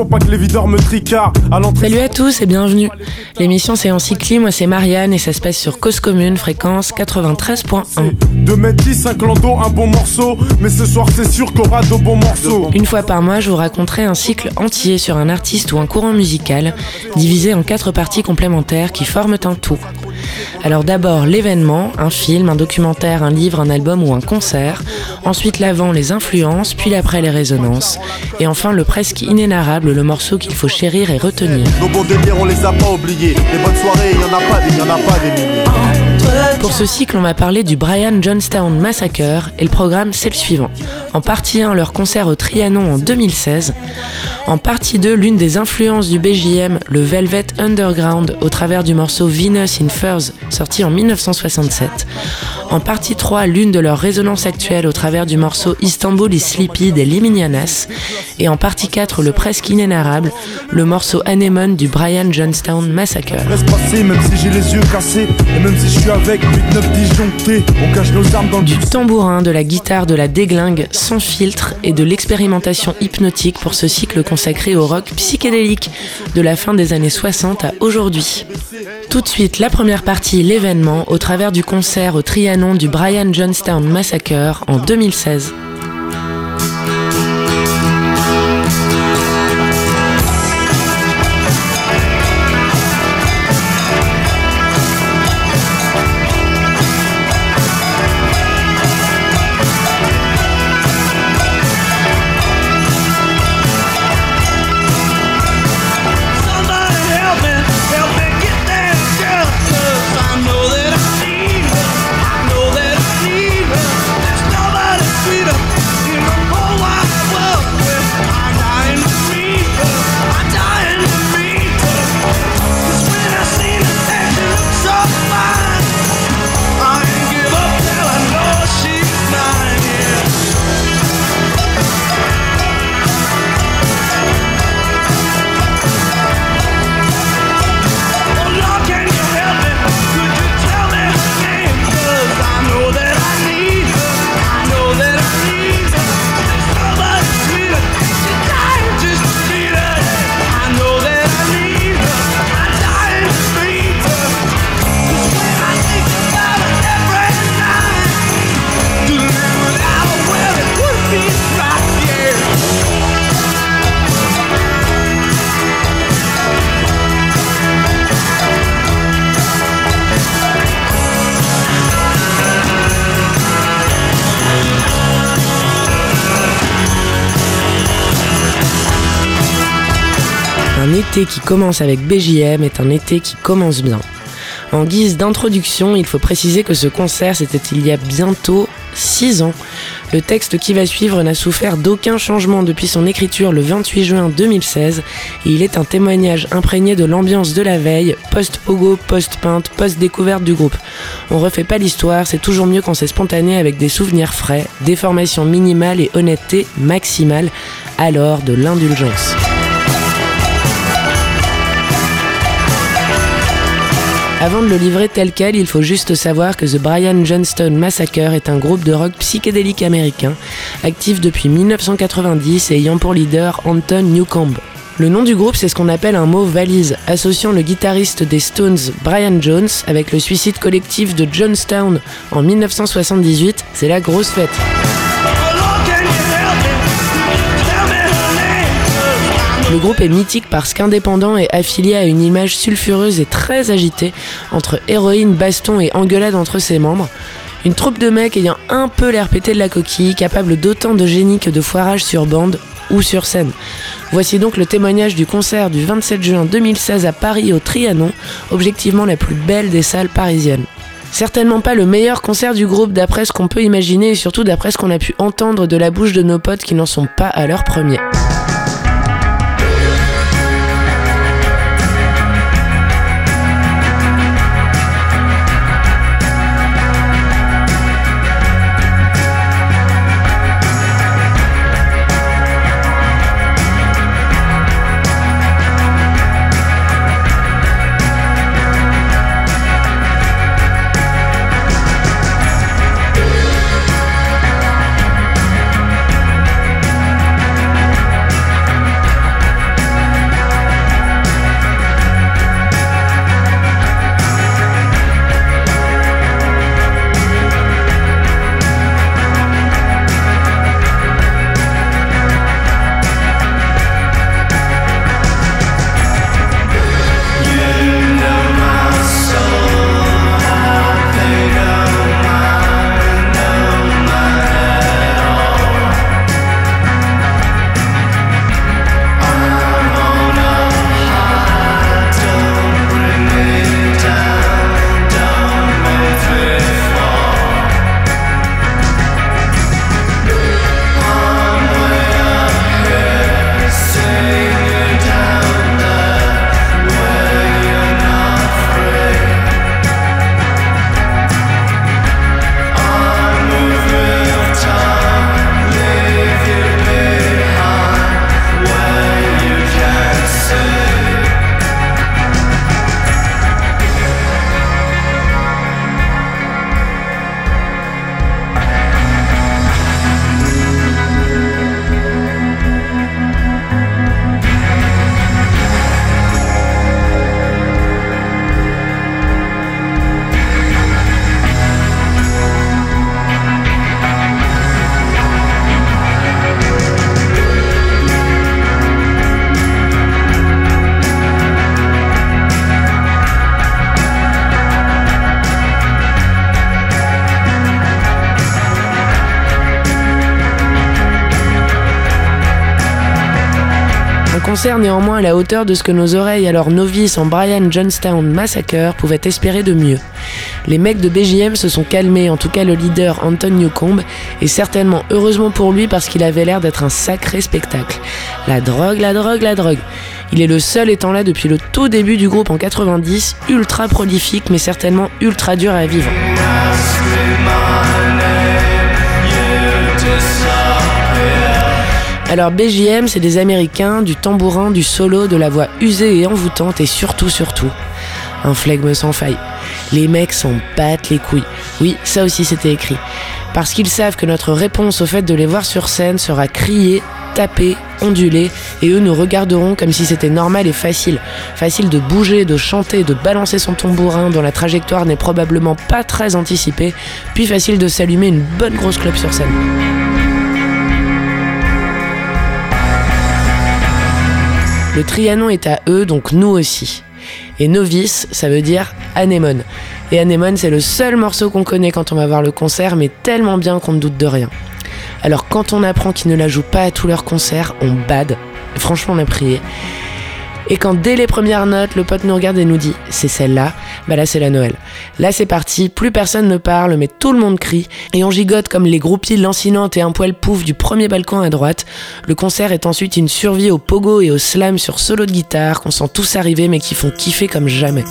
pour pas que les videurs me tricardent. À Salut à tous et bienvenue. L'émission c'est en cycli, moi c'est Marianne et ça se passe sur Cause Commune, fréquence 93.1. De mettre 10, un clando, un bon morceau, mais ce soir c'est sûr qu'on aura de bons morceaux. Une fois par mois, je vous raconterai un cycle entier sur un artiste ou un courant musical, divisé en quatre parties complémentaires qui forment un tout. Alors d'abord l'événement, un film, un documentaire, un livre, un album ou un concert. Ensuite l'avant, les influences, puis l'après, les résonances. Et enfin le presque inénarrable, le morceau qu'il faut chérir et retenir. Nos bons délires, on les a pas oubliés. Les bonnes soirées, en en a pas des milliers. Pour ce cycle, on va parler du Brian Johnstown Massacre et le programme c'est le suivant. En partie 1, leur concert au Trianon en 2016. En partie 2, l'une des influences du BJM, le Velvet Underground, au travers du morceau Venus in Furs, sorti en 1967. En partie 3, l'une de leurs résonances actuelles au travers du morceau Istanbul is Sleepy des Liminianas. Et en partie 4, le presque inénarrable, le morceau Anemone du Brian Johnstown Massacre. Avec 8-9 disjonctés, on cache nos armes dans Du tambourin, de la guitare, de la déglingue, sans filtre et de l'expérimentation hypnotique pour ce cycle consacré au rock psychédélique de la fin des années 60 à aujourd'hui. Tout de suite, la première partie, l'événement, au travers du concert au Trianon du Brian Johnstown Massacre en 2016. Qui commence avec BJM est un été qui commence bien. En guise d'introduction, il faut préciser que ce concert c'était il y a bientôt 6 ans. Le texte qui va suivre n'a souffert d'aucun changement depuis son écriture le 28 juin 2016 et il est un témoignage imprégné de l'ambiance de la veille, post-pogo, post-peinte, post-découverte du groupe. On refait pas l'histoire, c'est toujours mieux quand c'est spontané avec des souvenirs frais, déformation minimale et honnêteté maximale, alors de l'indulgence. Avant de le livrer tel quel, il faut juste savoir que The Brian Johnston Massacre est un groupe de rock psychédélique américain, actif depuis 1990 et ayant pour leader Anton Newcomb. Le nom du groupe, c'est ce qu'on appelle un mot valise, associant le guitariste des Stones, Brian Jones, avec le suicide collectif de Johnstown en 1978. C'est la grosse fête. Le groupe est mythique parce qu'indépendant et affilié à une image sulfureuse et très agitée entre héroïne, baston et engueulade entre ses membres. Une troupe de mecs ayant un peu l'air pété de la coquille, capable d'autant de génie que de foirage sur bande ou sur scène. Voici donc le témoignage du concert du 27 juin 2016 à Paris au Trianon, objectivement la plus belle des salles parisiennes. Certainement pas le meilleur concert du groupe d'après ce qu'on peut imaginer et surtout d'après ce qu'on a pu entendre de la bouche de nos potes qui n'en sont pas à leur premier. À la hauteur de ce que nos oreilles, alors novices en Brian Johnstown Massacre, pouvaient espérer de mieux. Les mecs de BJM se sont calmés, en tout cas le leader Anton Newcomb, et certainement heureusement pour lui parce qu'il avait l'air d'être un sacré spectacle. La drogue, la drogue, la drogue. Il est le seul étant là depuis le tout début du groupe en 90, ultra prolifique mais certainement ultra dur à vivre. Alors BJM, c'est des Américains, du tambourin, du solo, de la voix usée et envoûtante et surtout, surtout, un flegme sans faille. Les mecs s'en battent les couilles. Oui, ça aussi c'était écrit. Parce qu'ils savent que notre réponse au fait de les voir sur scène sera crier, taper, onduler, et eux nous regarderont comme si c'était normal et facile. Facile de bouger, de chanter, de balancer son tambourin dont la trajectoire n'est probablement pas très anticipée, puis facile de s'allumer une bonne grosse clope sur scène. Le Trianon est à eux, donc nous aussi. Et novice, ça veut dire anémone. Et anémone, c'est le seul morceau qu'on connaît quand on va voir le concert, mais tellement bien qu'on ne doute de rien. Alors quand on apprend qu'ils ne la jouent pas à tous leurs concerts, on bade. Franchement, on a prié. Et quand dès les premières notes, le pote nous regarde et nous dit c'est celle-là, bah là c'est la Noël. Là c'est parti, plus personne ne parle, mais tout le monde crie, et on gigote comme les groupies lancinantes et un poil pouf du premier balcon à droite. Le concert est ensuite une survie au pogo et au slam sur solo de guitare qu'on sent tous arriver mais qui font kiffer comme jamais.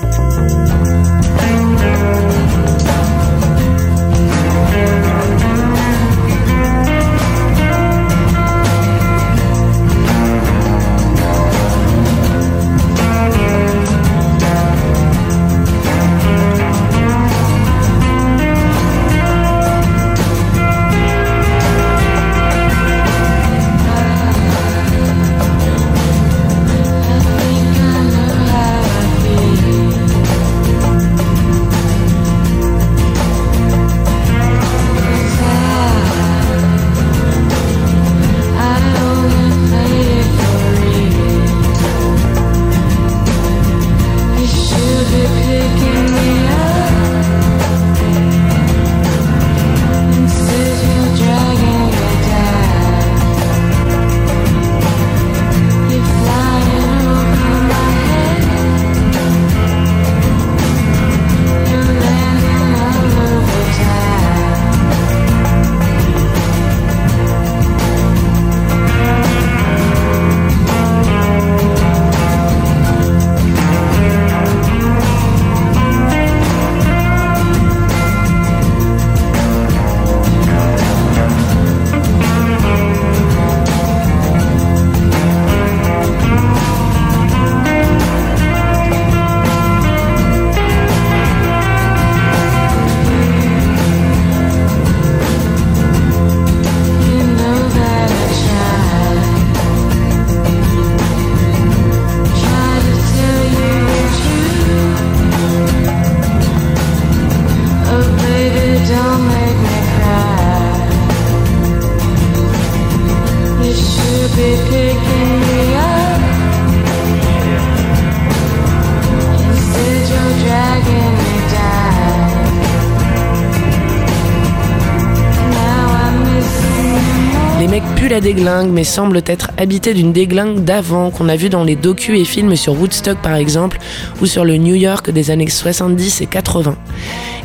Déglingue, mais semble être habité d'une déglingue d'avant qu'on a vu dans les docus et films sur Woodstock par exemple, ou sur le New York des années 70 et 80.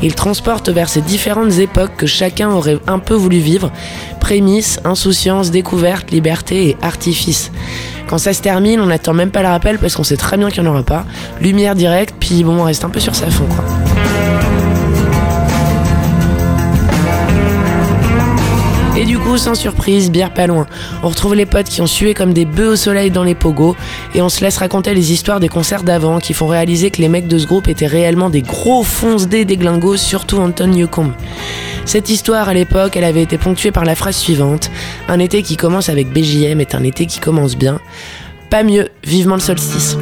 Il transporte vers ces différentes époques que chacun aurait un peu voulu vivre, prémices, insouciance, découverte, liberté et artifice. Quand ça se termine, on n'attend même pas le rappel parce qu'on sait très bien qu'il n'y en aura pas. Lumière directe, puis bon, on reste un peu sur sa fond. Coup, sans surprise, bière pas loin. On retrouve les potes qui ont sué comme des bœufs au soleil dans les pogos et on se laisse raconter les histoires des concerts d'avant qui font réaliser que les mecs de ce groupe étaient réellement des gros fonce-dés déglingos, surtout Anton Newcomb. Cette histoire, à l'époque, elle avait été ponctuée par la phrase suivante Un été qui commence avec BJM est un été qui commence bien. Pas mieux, vivement le solstice.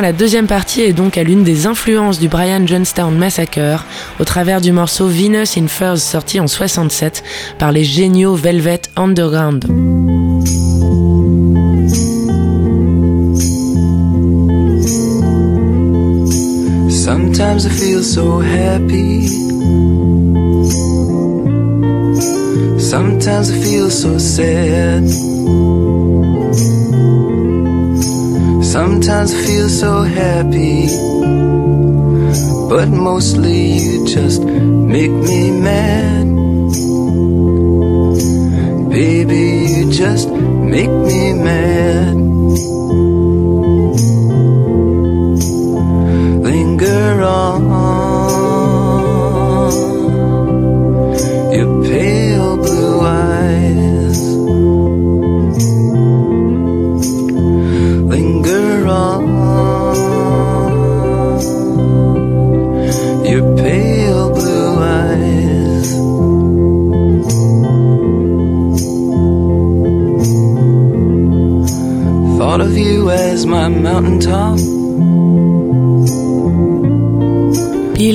La deuxième partie et donc à l'une des influences du Brian Johnstown Massacre au travers du morceau Venus in Furs sorti en 67 par les géniaux Velvet Underground. Sometimes feel so happy. Sometimes feel so sad. Sometimes I feel so happy. But mostly you just make me mad. Baby, you just make me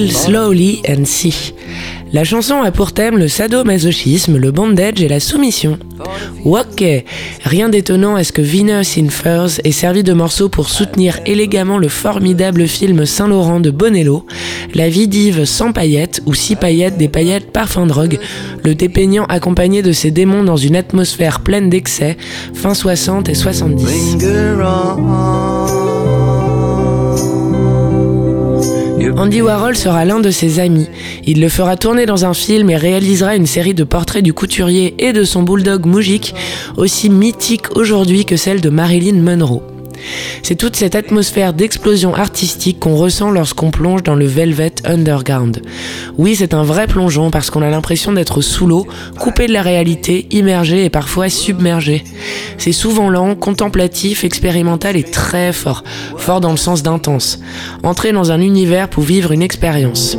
Slowly and See. La chanson a pour thème le sadomasochisme, le bondage et la soumission. Ok, rien d'étonnant à ce que Venus in Furs ait servi de morceau pour soutenir élégamment le formidable film Saint-Laurent de Bonello, la vie d'Yves sans paillettes ou six paillettes des paillettes parfum drogue, le dépeignant accompagné de ses démons dans une atmosphère pleine d'excès, fin 60 et 70. Andy Warhol sera l'un de ses amis. Il le fera tourner dans un film et réalisera une série de portraits du couturier et de son bulldog Moujik, aussi mythique aujourd'hui que celle de Marilyn Monroe. C'est toute cette atmosphère d'explosion artistique qu'on ressent lorsqu'on plonge dans le Velvet Underground. Oui, c'est un vrai plongeon parce qu'on a l'impression d'être sous l'eau, coupé de la réalité, immergé et parfois submergé. C'est souvent lent, contemplatif, expérimental et très fort. Fort dans le sens d'intense. Entrer dans un univers pour vivre une expérience.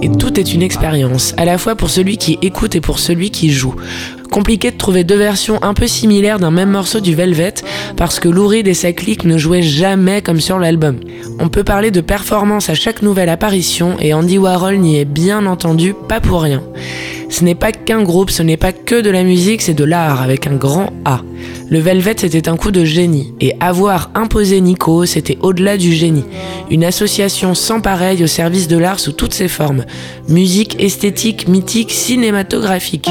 Et tout est une expérience, à la fois pour celui qui écoute et pour celui qui joue. Compliqué de trouver deux versions un peu similaires d'un même morceau du Velvet parce que Lou Reed et sa clique ne jouaient jamais comme sur l'album. On peut parler de performance à chaque nouvelle apparition et Andy Warhol n'y est bien entendu pas pour rien. Ce n'est pas qu'un groupe, ce n'est pas que de la musique, c'est de l'art avec un grand A. Le Velvet c'était un coup de génie et avoir imposé Nico c'était au-delà du génie. Une association sans pareil au service de l'art sous toutes ses formes. Musique, esthétique, mythique, cinématographique.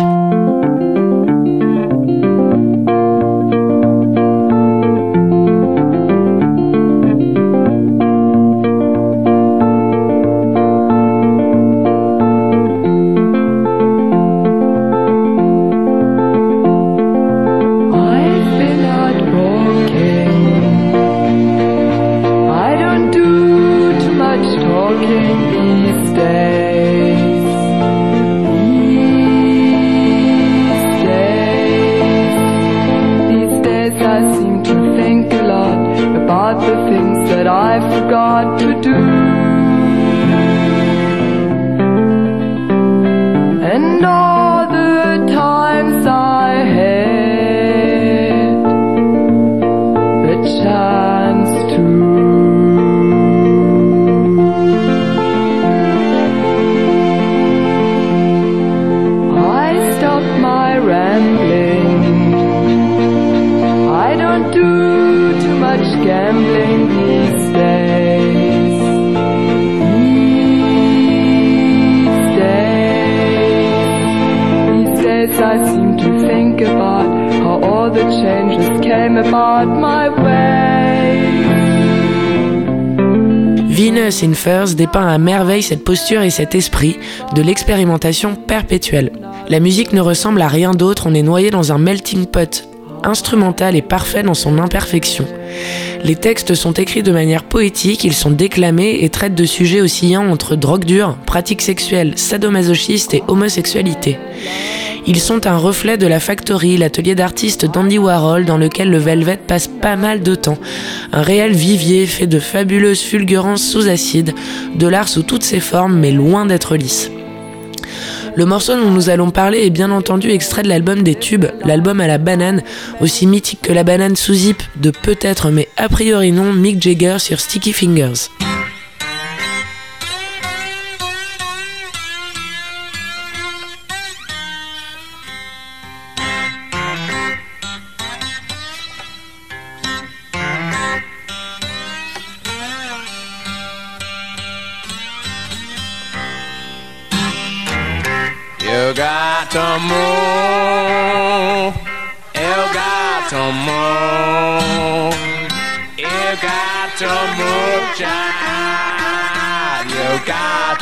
Dépeint à merveille cette posture et cet esprit de l'expérimentation perpétuelle. La musique ne ressemble à rien d'autre, on est noyé dans un melting pot instrumental et parfait dans son imperfection. Les textes sont écrits de manière poétique, ils sont déclamés et traitent de sujets oscillant entre drogue dure, pratiques sexuelles, sadomasochistes et homosexualité. Ils sont un reflet de la Factory, l'atelier d'artistes d'Andy Warhol dans lequel le Velvet passe pas mal de temps. Un réel vivier fait de fabuleuses fulgurances sous acide, de l'art sous toutes ses formes mais loin d'être lisse. Le morceau dont nous allons parler est bien entendu extrait de l'album des tubes, l'album à la banane, aussi mythique que la banane sous zip de peut-être mais a priori non Mick Jagger sur Sticky Fingers.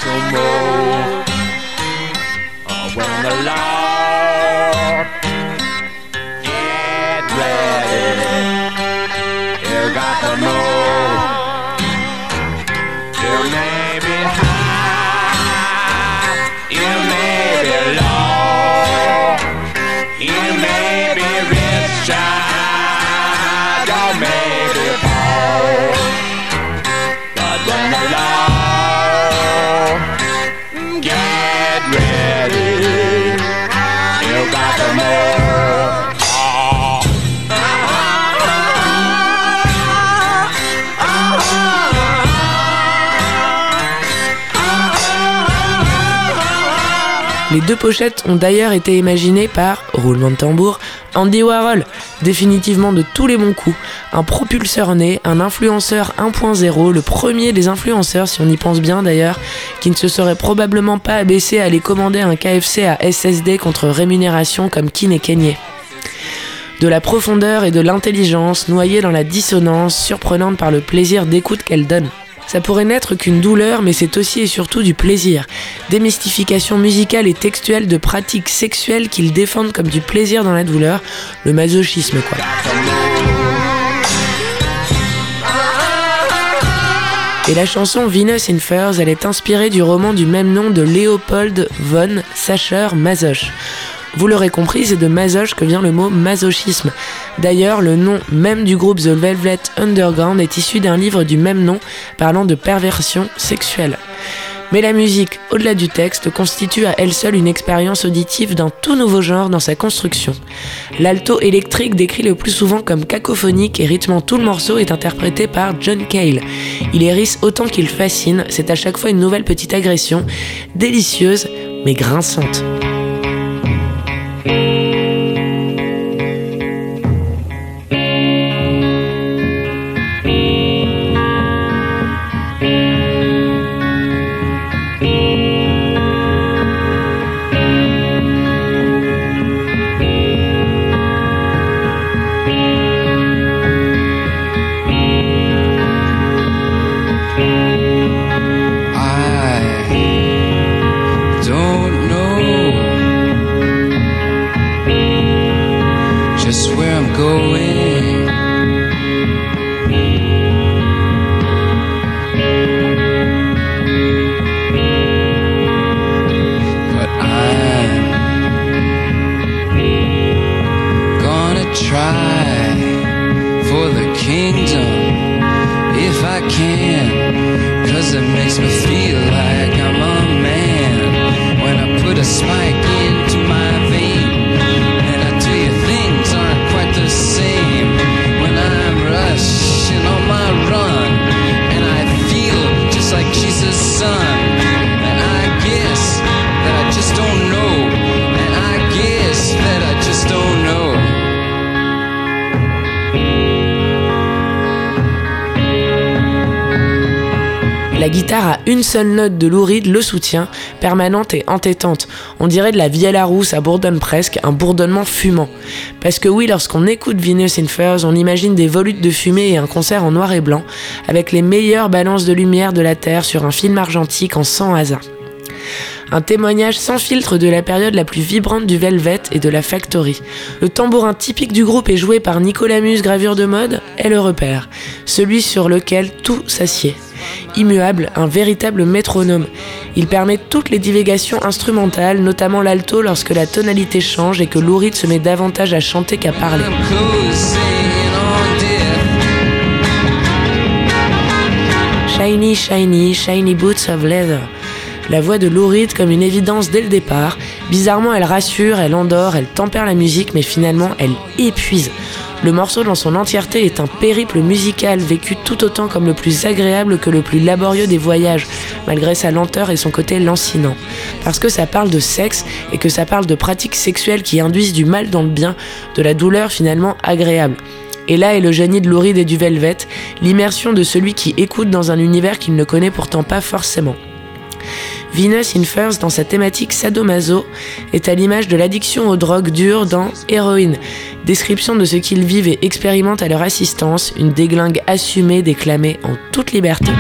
no more. Oh, when the light. Les deux pochettes ont d'ailleurs été imaginées par, roulement de tambour, Andy Warhol, définitivement de tous les bons coups, un propulseur né, un influenceur 1.0, le premier des influenceurs si on y pense bien d'ailleurs, qui ne se serait probablement pas abaissé à aller commander un KFC à SSD contre rémunération comme Kin et Kenyé. De la profondeur et de l'intelligence noyées dans la dissonance surprenante par le plaisir d'écoute qu'elle donne. Ça pourrait n'être qu'une douleur, mais c'est aussi et surtout du plaisir. Démystification musicale et textuelle de pratiques sexuelles qu'ils défendent comme du plaisir dans la douleur, le masochisme quoi. Et la chanson Venus in Furs, elle est inspirée du roman du même nom de Leopold von Sacher-Masoch. Vous l'aurez compris, c'est de masoch que vient le mot masochisme. D'ailleurs, le nom même du groupe The Velvet Underground est issu d'un livre du même nom parlant de perversion sexuelle. Mais la musique, au-delà du texte, constitue à elle seule une expérience auditive d'un tout nouveau genre dans sa construction. L'alto électrique décrit le plus souvent comme cacophonique et rythmant tout le morceau est interprété par John Cale. Il hérisse autant qu'il fascine, c'est à chaque fois une nouvelle petite agression, délicieuse mais grinçante. Kingdom if I can. Cause it makes me feel like I'm a man when I put a spike La guitare a une seule note de Lou Reed le soutient, permanente et entêtante. On dirait de la vielle à roue, ça bourdonne presque, un bourdonnement fumant. Parce que oui, lorsqu'on écoute Venus in Furs, on imagine des volutes de fumée et un concert en noir et blanc, avec les meilleures balances de lumière de la Terre sur un film argentique en 100 hasard. Un témoignage sans filtre de la période la plus vibrante du Velvet et de la Factory. Le tambourin typique du groupe est joué par Nicolas Muse, gravure de mode, est le repère. Celui sur lequel tout s'assied. Immuable, un véritable métronome. Il permet toutes les divagations instrumentales, notamment l'alto lorsque la tonalité change et que Lou Reed se met davantage à chanter qu'à parler. Shiny, shiny, shiny boots of leather. La voix de Lou Reed comme une évidence dès le départ. Bizarrement, elle rassure, elle endort, elle tempère la musique, mais finalement, elle épuise. Le morceau dans son entièreté est un périple musical vécu tout autant comme le plus agréable que le plus laborieux des voyages, malgré sa lenteur et son côté lancinant. Parce que ça parle de sexe et que ça parle de pratiques sexuelles qui induisent du mal dans le bien, de la douleur finalement agréable. Et là est le génie de Louride et du Velvet, l'immersion de celui qui écoute dans un univers qu'il ne connaît pourtant pas forcément. Venus in Furs, dans sa thématique sadomaso, est à l'image de l'addiction aux drogues dures dans Héroïne, description de ce qu'ils vivent et expérimentent à leur assistance, une déglingue assumée, déclamée en toute liberté.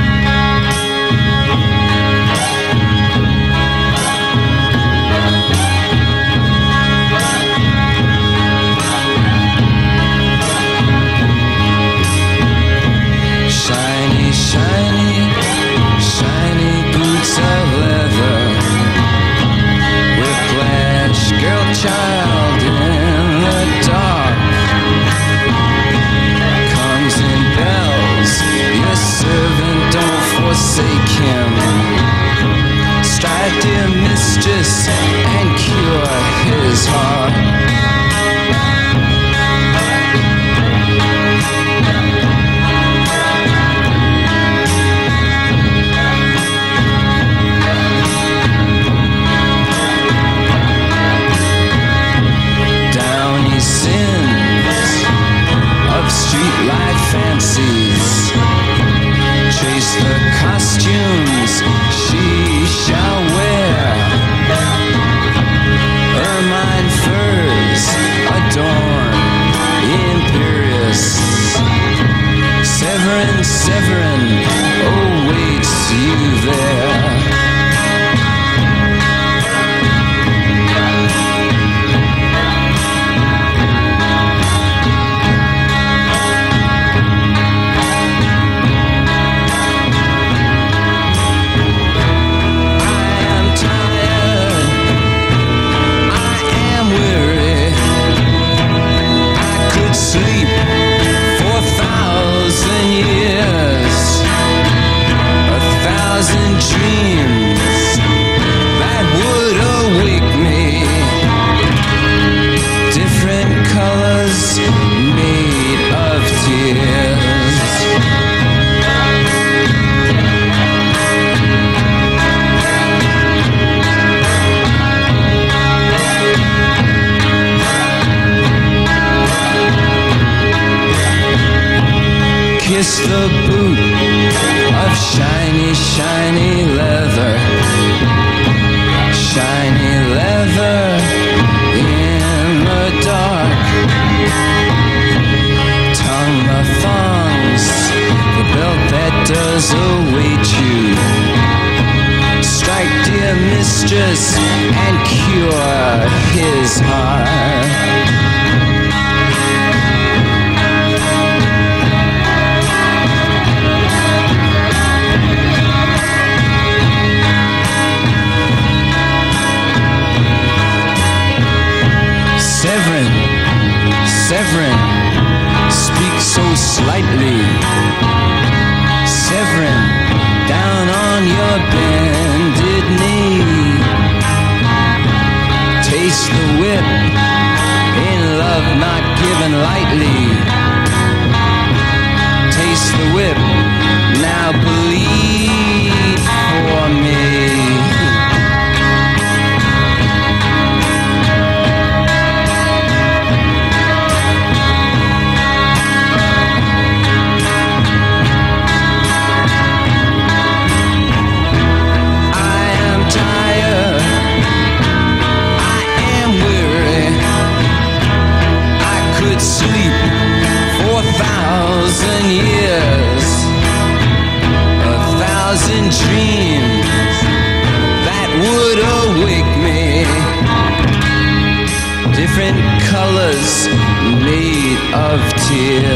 Shiny,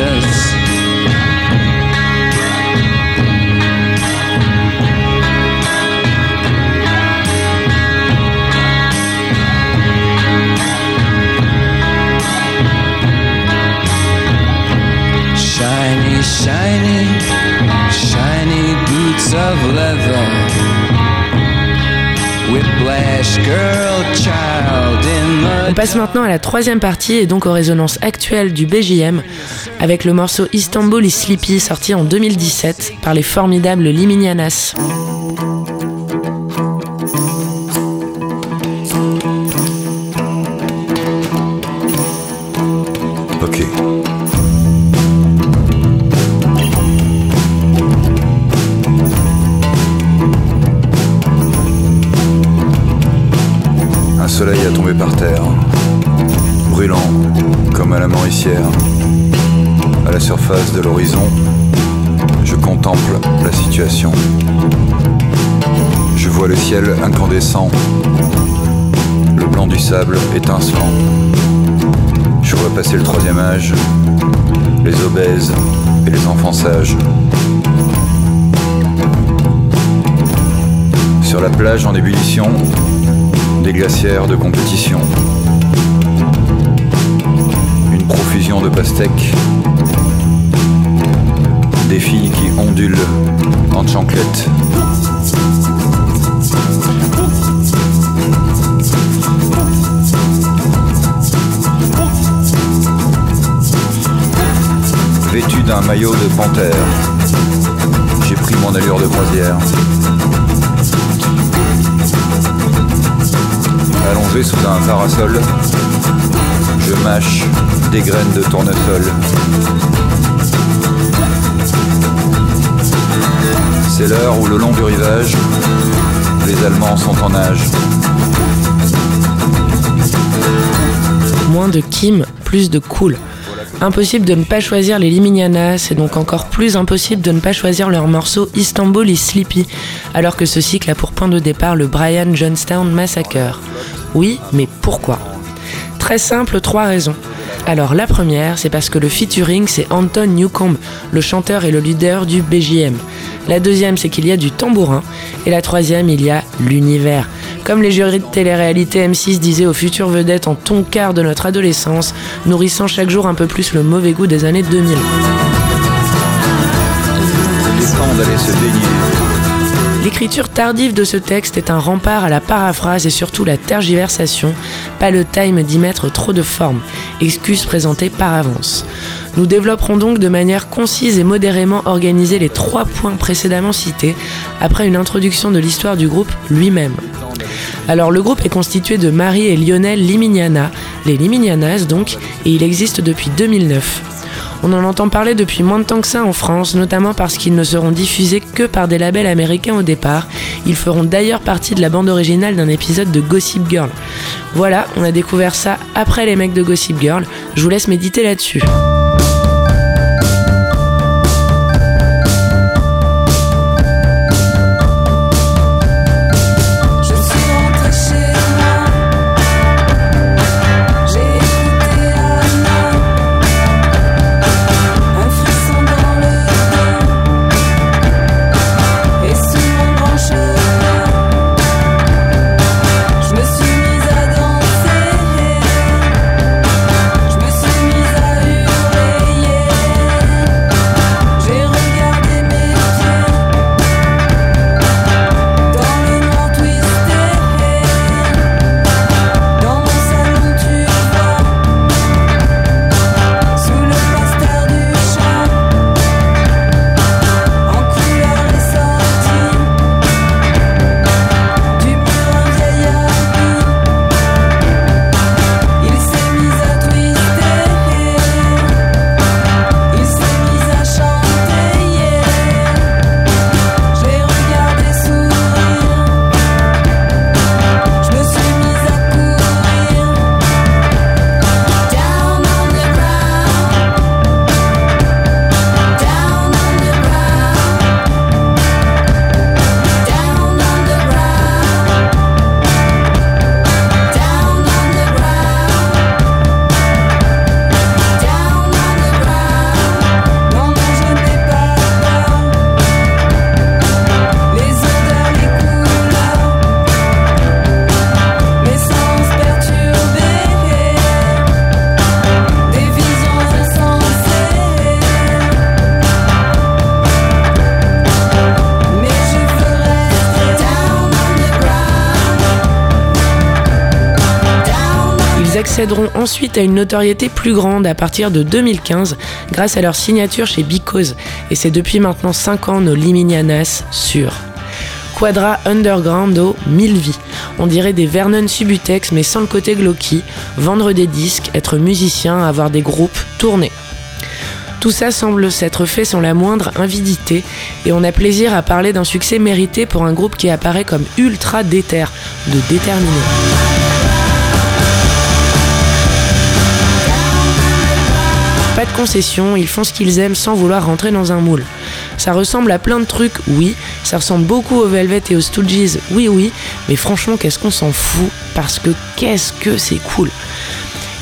passe maintenant à la troisième partie et donc aux résonances actuelles du BJM avec le morceau Istanbul is Sleepy sorti en 2017 par les formidables Liminianas. Sable étincelant. Je vois passer le troisième âge, les obèses et les enfants sages. Sur la plage en ébullition, des glacières de compétition. Une profusion de pastèques. Des filles qui ondulent en chanclettes. Vêtu d'un maillot de panthère, j'ai pris mon allure de croisière. allongé sous un parasol, je mâche des graines de tournesol. C'est l'heure où le long du rivage, les Allemands sont en nage. Moins de Kim, plus de cool. Impossible de ne pas choisir les Liminianas, c'est donc encore plus impossible de ne pas choisir leur morceau Istanbul is Sleepy, alors que ce cycle a pour point de départ le Brian Johnstown Massacre. Oui, mais pourquoi? Très simple, trois raisons. Alors la première, c'est parce que le featuring, c'est Anton Newcomb, le chanteur et le leader du BJM. La deuxième, c'est qu'il y a du tambourin. Et la troisième, il y a l'univers. Comme les jurys de télé-réalité M6 disaient aux futures vedettes en ton quart de notre adolescence, nourrissant chaque jour un peu plus le mauvais goût des années 2000. L'écriture tardive de ce texte est un rempart à la paraphrase et surtout la tergiversation, pas le time d'y mettre trop de forme, excuse présentée par avance. Nous développerons donc de manière concise et modérément organisée les trois points précédemment cités, après une introduction de l'histoire du groupe lui-même. Alors le groupe est constitué de Marie et Lionel Liminiana, les Liminianas donc, et il existe depuis 2009. On en entend parler depuis moins de temps que ça en France, notamment parce qu'ils ne seront diffusés que par des labels américains au départ. Ils feront d'ailleurs partie de la bande originale d'un épisode de Gossip Girl. Voilà, on a découvert ça après les mecs de Gossip Girl. Je vous laisse méditer là-dessus. Accéderont ensuite à une notoriété plus grande à partir de 2015 grâce à leur signature chez Because et c'est depuis maintenant 5 ans nos Liminianas sûrs. Quadra Undergroundo, 1000 vies. On dirait des Vernon Subutex mais sans le côté glauqui, vendre des disques, être musicien, avoir des groupes, tourner. Tout ça semble s'être fait sans la moindre invidité et on a plaisir à parler d'un succès mérité pour un groupe qui apparaît comme ultra déter, de déterminé. Pas de concession, ils font ce qu'ils aiment sans vouloir rentrer dans un moule. Ça ressemble à plein de trucs, oui. Ça ressemble beaucoup aux Velvet et aux Stooges, oui, oui. Mais franchement, qu'est-ce qu'on s'en fout? Parce que qu'est-ce que c'est cool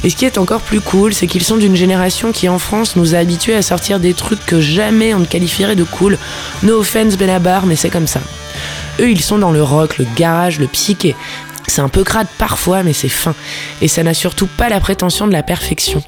et ce qui est encore plus cool, c'est qu'ils sont d'une génération qui en France nous a habitués à sortir des trucs que jamais on ne qualifierait de cool. No offense Benabar, mais c'est comme ça. Eux, ils sont dans le rock, le garage, le psyché. C'est un peu crade parfois, mais c'est fin. Et ça n'a surtout pas la prétention de la perfection.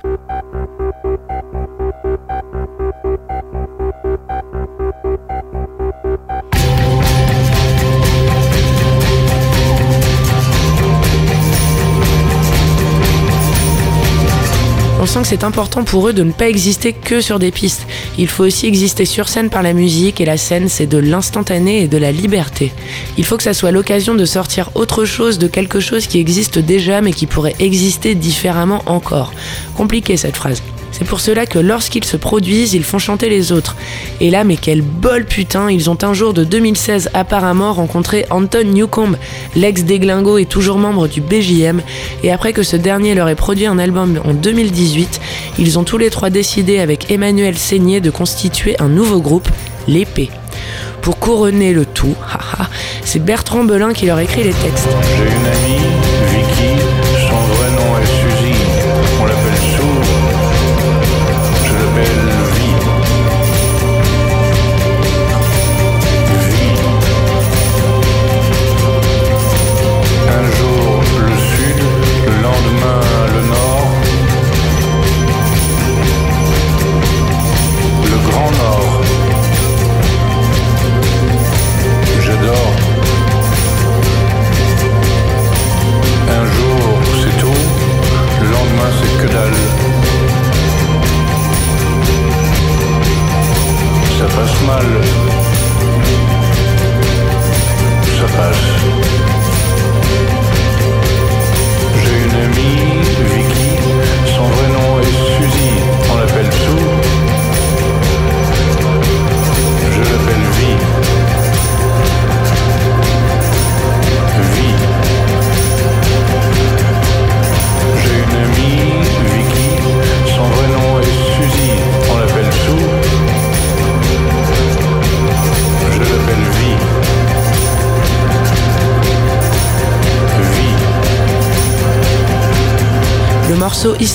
On sent que c'est important pour eux de ne pas exister que sur des pistes. Il faut aussi exister sur scène par la musique et la scène c'est de l'instantané et de la liberté. Il faut que ça soit l'occasion de sortir autre chose de quelque chose qui existe déjà mais qui pourrait exister différemment encore. Compliqué cette phrase. C'est pour cela que lorsqu'ils se produisent, ils font chanter les autres. Et là, mais quel bol putain, ils ont un jour de 2016 apparemment rencontré Anton Newcomb, l'ex déglingo et toujours membre du BJM, et après que ce dernier leur ait produit un album en 2018, ils ont tous les trois décidé avec Emmanuel Seigné de constituer un nouveau groupe, l'épée. Pour couronner le tout, c'est Bertrand Belin qui leur écrit les textes.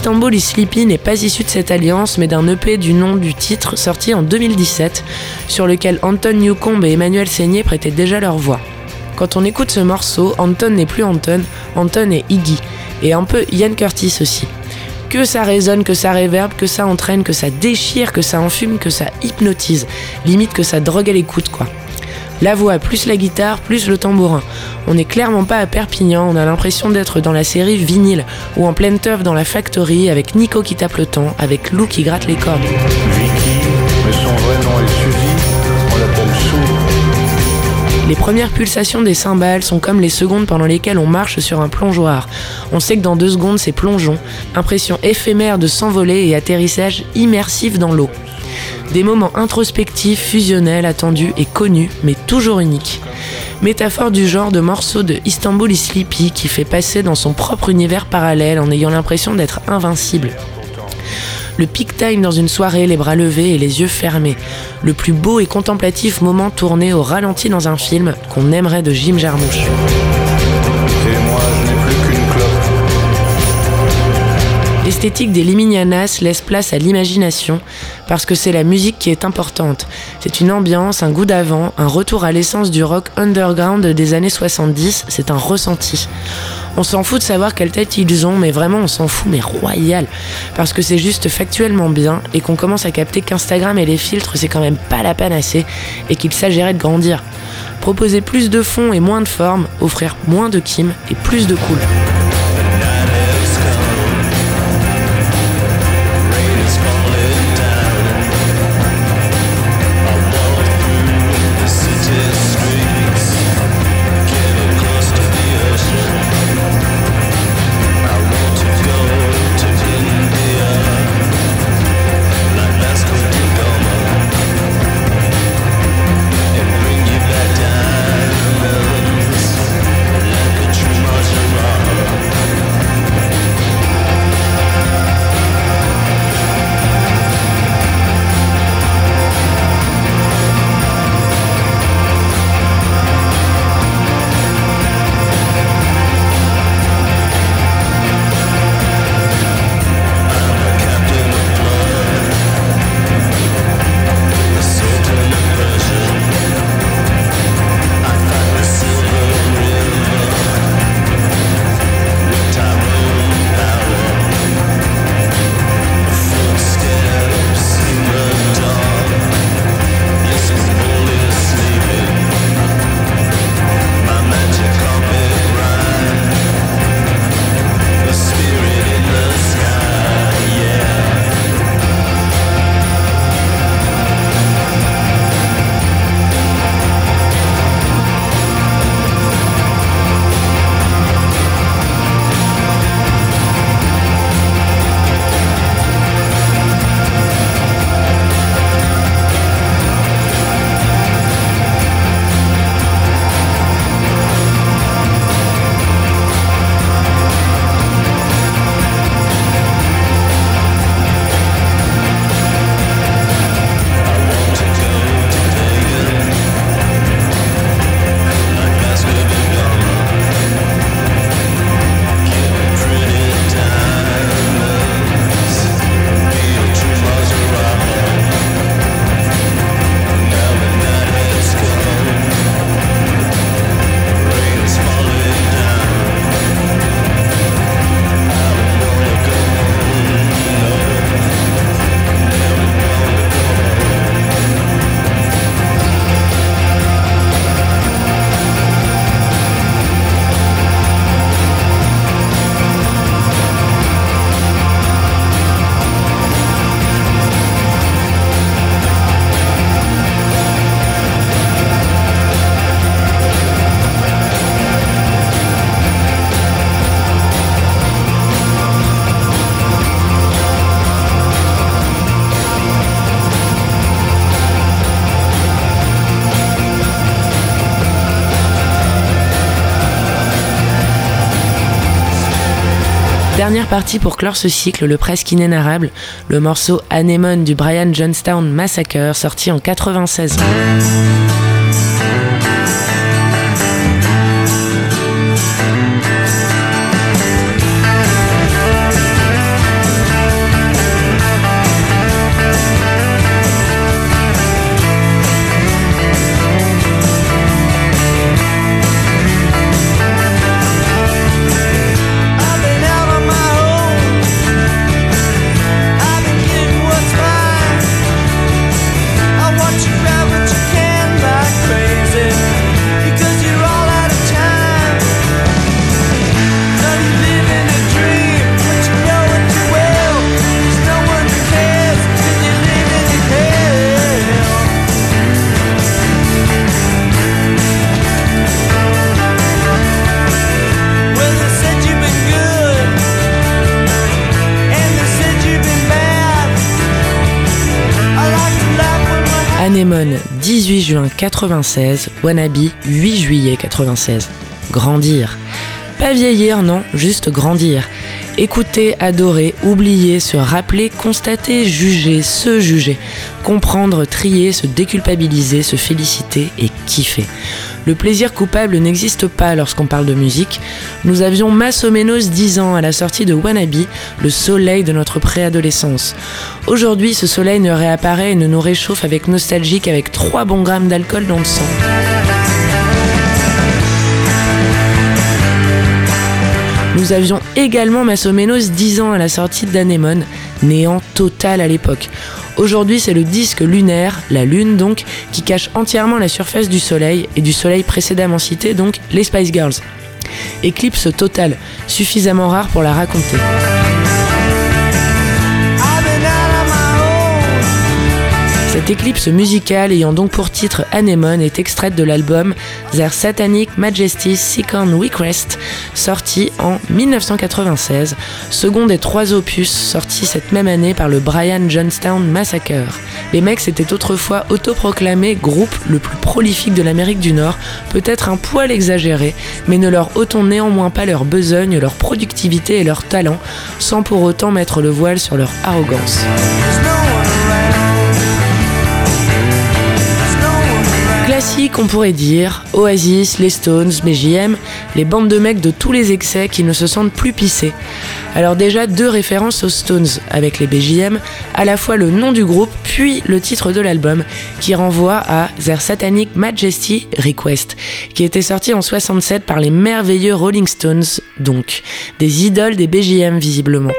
Istanbul is Sleepy n'est pas issu de cette alliance, mais d'un EP du nom du titre sorti en 2017, sur lequel Anton Newcomb et Emmanuel Seigné prêtaient déjà leur voix. Quand on écoute ce morceau, Anton n'est plus Anton, Anton est Iggy, et un peu Ian Curtis aussi. Que ça résonne, que ça réverbe, que ça entraîne, que ça déchire, que ça enfume, que ça hypnotise. Limite que ça drogue à l'écoute, quoi. La voix, plus la guitare, plus le tambourin. On n'est clairement pas à Perpignan, on a l'impression d'être dans la série Vinyle, ou en pleine teuf dans la factory, avec Nico qui tape le temps, avec Lou qui gratte les cordes. Vicky, mais son vrai nom est Suzy, on l'appelle Sue. Les premières pulsations des cymbales sont comme les secondes pendant lesquelles on marche sur un plongeoir. On sait que dans deux secondes c'est plongeon, impression éphémère de s'envoler et atterrissage immersif dans l'eau. Des moments introspectifs, fusionnels, attendus et connus, mais toujours uniques. Métaphore du genre de morceau de Istanbul is qui fait passer dans son propre univers parallèle en ayant l'impression d'être invincible. Le peak time dans une soirée, les bras levés et les yeux fermés. Le plus beau et contemplatif moment tourné au ralenti dans un film qu'on aimerait de Jim Jarmusch. L'esthétique des Liminianas laisse place à l'imagination parce que c'est la musique qui est importante. C'est une ambiance, un goût d'avant, un retour à l'essence du rock underground des années 70, c'est un ressenti. On s'en fout de savoir quelle tête ils ont, mais vraiment on s'en fout, mais royal. Parce que c'est juste factuellement bien et qu'on commence à capter qu'Instagram et les filtres c'est quand même pas la panacée et qu'il s'agirait de grandir. Proposer plus de fond et moins de forme, offrir moins de kim et plus de cool. Dernière partie pour clore ce cycle, le presque inénarrable, le morceau Anemone du Brian Johnstown Massacre, sorti en 96. 96, Wannabe, 8 juillet 96. Grandir. Pas vieillir, non, juste grandir. Écouter, adorer, oublier, se rappeler, constater, juger, se juger. Comprendre, trier, se déculpabiliser, se féliciter et kiffer. Le plaisir coupable n'existe pas lorsqu'on parle de musique. Nous avions Massomenos 10 ans à la sortie de Wannabe, le soleil de notre préadolescence. Aujourd'hui, ce soleil ne réapparaît et ne nous réchauffe avec nostalgie qu'avec 3 bons grammes d'alcool dans le sang. Nous avions également Massomenos 10 ans à la sortie d'Anémone, néant total à l'époque. Aujourd'hui, c'est le disque lunaire, la Lune donc, qui cache entièrement la surface du Soleil et du Soleil précédemment cité, donc les Spice Girls. Éclipse totale, suffisamment rare pour la raconter. Cette éclipse musicale ayant donc pour titre Anemone est extraite de l'album Their Satanic Majesty's Second Request, sorti en 1996, second des trois opus sortis cette même année par le Brian Johnstown Massacre. Les mecs s'étaient autrefois autoproclamés groupe le plus prolifique de l'Amérique du Nord, peut-être un poil exagéré, mais ne leur ôtons néanmoins pas leur besogne, leur productivité et leur talent, sans pour autant mettre le voile sur leur arrogance. Classique, on pourrait dire, Oasis, les Stones, BJM, les bandes de mecs de tous les excès qui ne se sentent plus pissés. Alors déjà deux références aux Stones avec les BJM, à la fois le nom du groupe puis le titre de l'album qui renvoie à Their Satanic Majesty Request qui était sorti en 67 par les merveilleux Rolling Stones donc, des idoles des BJM visiblement.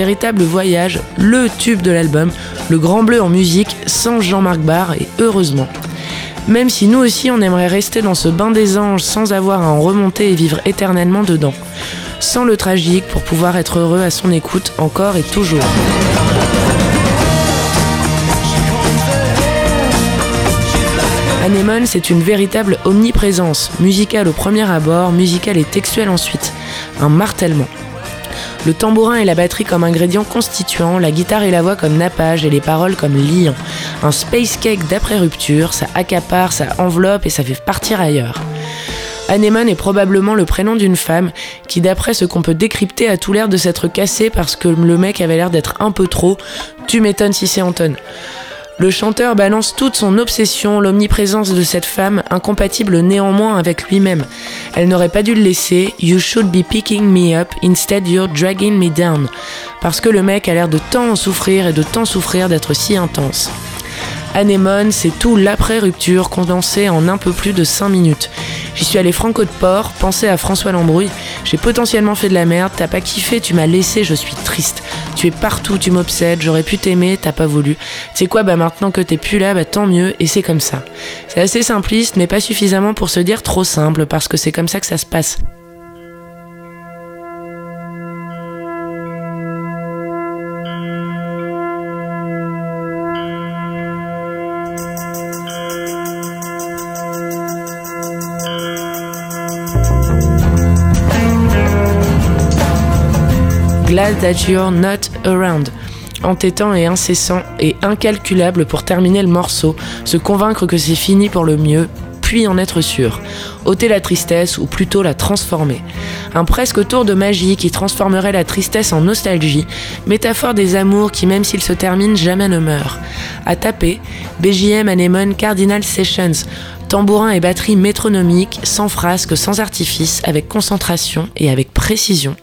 Véritable voyage, le tube de l'album, le grand bleu en musique, sans Jean-Marc Barr, et heureusement. Même si nous aussi on aimerait rester dans ce bain des anges sans avoir à en remonter et vivre éternellement dedans. Sans le tragique pour pouvoir être heureux à son écoute encore et toujours. Anemone, c'est une véritable omniprésence, musicale au premier abord, musicale et textuelle ensuite. Un martèlement. Le tambourin et la batterie comme ingrédients constituants, la guitare et la voix comme nappage et les paroles comme liant. Un space cake d'après rupture, ça accapare, ça enveloppe et ça fait partir ailleurs. Anemone est probablement le prénom d'une femme qui, d'après ce qu'on peut décrypter, a tout l'air de s'être cassée parce que le mec avait l'air d'être un peu trop. Tu m'étonnes si c'est Anton. Le chanteur balance toute son obsession, l'omniprésence de cette femme, incompatible néanmoins avec lui-même. Elle n'aurait pas dû le laisser. You should be picking me up, instead you're dragging me down. Parce que le mec a l'air de tant en souffrir et de tant souffrir d'être si intense. Anémone, c'est tout l'après-rupture condensé en un peu plus de 5 minutes. J'y suis allé franco de port, pensé à François Lambrouille. J'ai potentiellement fait de la merde, t'as pas kiffé, tu m'as laissé, je suis triste. Tu es partout, tu m'obsèdes, j'aurais pu t'aimer, t'as pas voulu. Sais quoi, bah maintenant que t'es plus là, bah tant mieux, et c'est comme ça. C'est assez simpliste, mais pas suffisamment pour se dire trop simple, parce que c'est comme ça que ça se passe. That you're not around. Entêtant et incessant et incalculable pour terminer le morceau, se convaincre que c'est fini pour le mieux, puis en être sûr. ôter la tristesse ou plutôt la transformer. Un presque tour de magie qui transformerait la tristesse en nostalgie, métaphore des amours qui même s'ils se terminent jamais ne meurent. À taper, BJM Anemone Cardinal Sessions, tambourin et batterie métronomique, sans frasque, sans artifice, avec concentration et avec précision.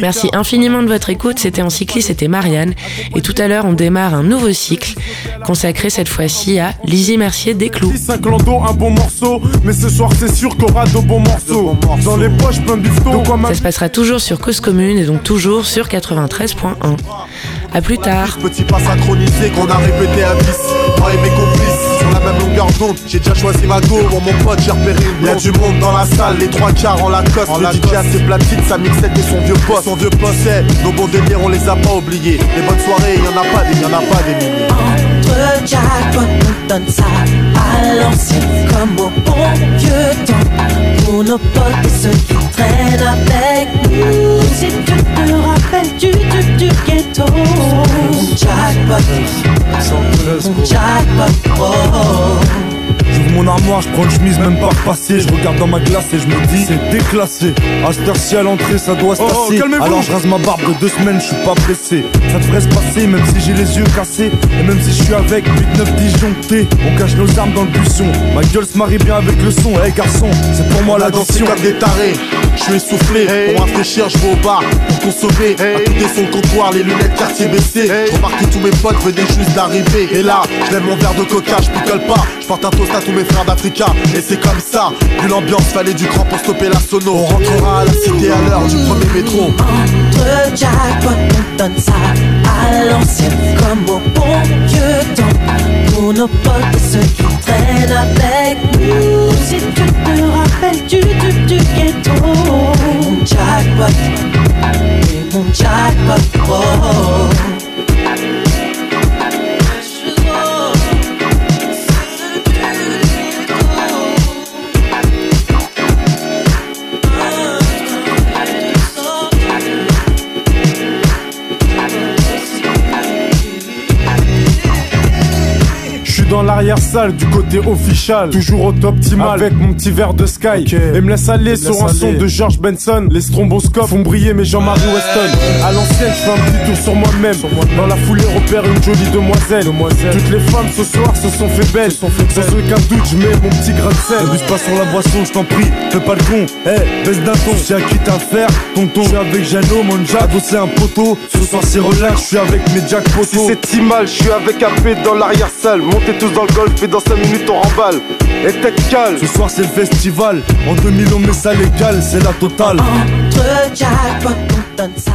Merci infiniment de votre écoute. C'était en cycliste, c'était Marianne. Et tout à l'heure, on démarre un nouveau cycle consacré cette fois-ci à Lizzie Mercier des Clous. 5 lando, un bon morceau. Mais ce soir, c'est sûr qu'on aura de bons morceaux. Dans les poches, plein de bifton. De quoi ma Ça se passera toujours sur Cause Commune et donc toujours sur 93.1. À plus tard. Petit pas synchronisé qu'on a répété à 10 même longueur d'onde J'ai déjà choisi ma go, bon mon pote j'ai repéré une Y'a du monde dans la salle, les trois quarts en Lacoste Le DJ a ses platines, sa mixette et son vieux poste Son vieux poste, c'est nos bons délires on les a pas oubliés Les bonnes soirées, y'en a pas des, y'en a pas des milliers Entre jackpot, on donne ça à l'ancienne comme au bon vieux temps. Pour nos potes et ceux qui traînent avec nous. Si tu te rappelles du, du, du ghetto. Jackpot, oh. J'ouvre mon armoire, je prends une chemise même pas repassée. Je regarde dans ma glace et je me dis c'est déclassé. À cette heure-ci à l'entrée, ça doit se Oh, tasser. calmez-vous. Alors je rase ma barbe de deux semaines, je suis pas pressé. Ça devrait se passer, même si j'ai les yeux cassés. Et même si je suis avec 8-9 disjonctés. On cache nos armes dans le buisson. Ma gueule se marie bien avec le son. Eh garçon, c'est pour moi l'addition. comme des tarés Je suis essoufflé, pour rafraîchir je vais au bar Pour consommer, à côté son comptoir Les lunettes quartier baissées Je remarque que tous mes potes venaient juste d'arriver. Et là, je lève mon verre de coca, je picole pas. Je porte un toast à tous mes frères d'Africa. Et c'est comme ça, vu l'ambiance, fallait du cran pour stopper la sono. On rentrera à la cité à l'heure du premier métro. Entre on donne ça à l'ancienne comme au bon vieux temps. Pour nos et ceux qui traînent avec nous. Si tu te rappelles du, du, du ghetto. Mon jackpot, et mon jackpot, oh. L'arrière-salle du côté official, toujours au top optimal avec mon petit verre de Sky. Et me laisse aller sur un son de George Benson. Les stromboscopes font briller mes Jean-Marie Weston. À l'ancienne, je fais un petit tour sur moi-même. Dans la foulée, repère une jolie demoiselle. Toutes les femmes ce soir se sont fait belles. Sans aucun doute, je mets mon petit grain de sel. N'abuse pas sur la boisson, je t'en prie, fais pas le con. Eh, baisse d'un ton, j'ai acquis à faire. Tonton, je suis avec Jano, mon Jack, un poteau. Ce soir, c'est relax, je suis avec mes Jack Si poteaux. c'est si mal, je suis avec AP dans l'arrière-salle Montez tous dans le golf et dans 5 minutes on remballe. Et tête calme. Ce soir c'est le festival, en 2000 on met ça légal, c'est la totale. Entre jackpot, on donne ça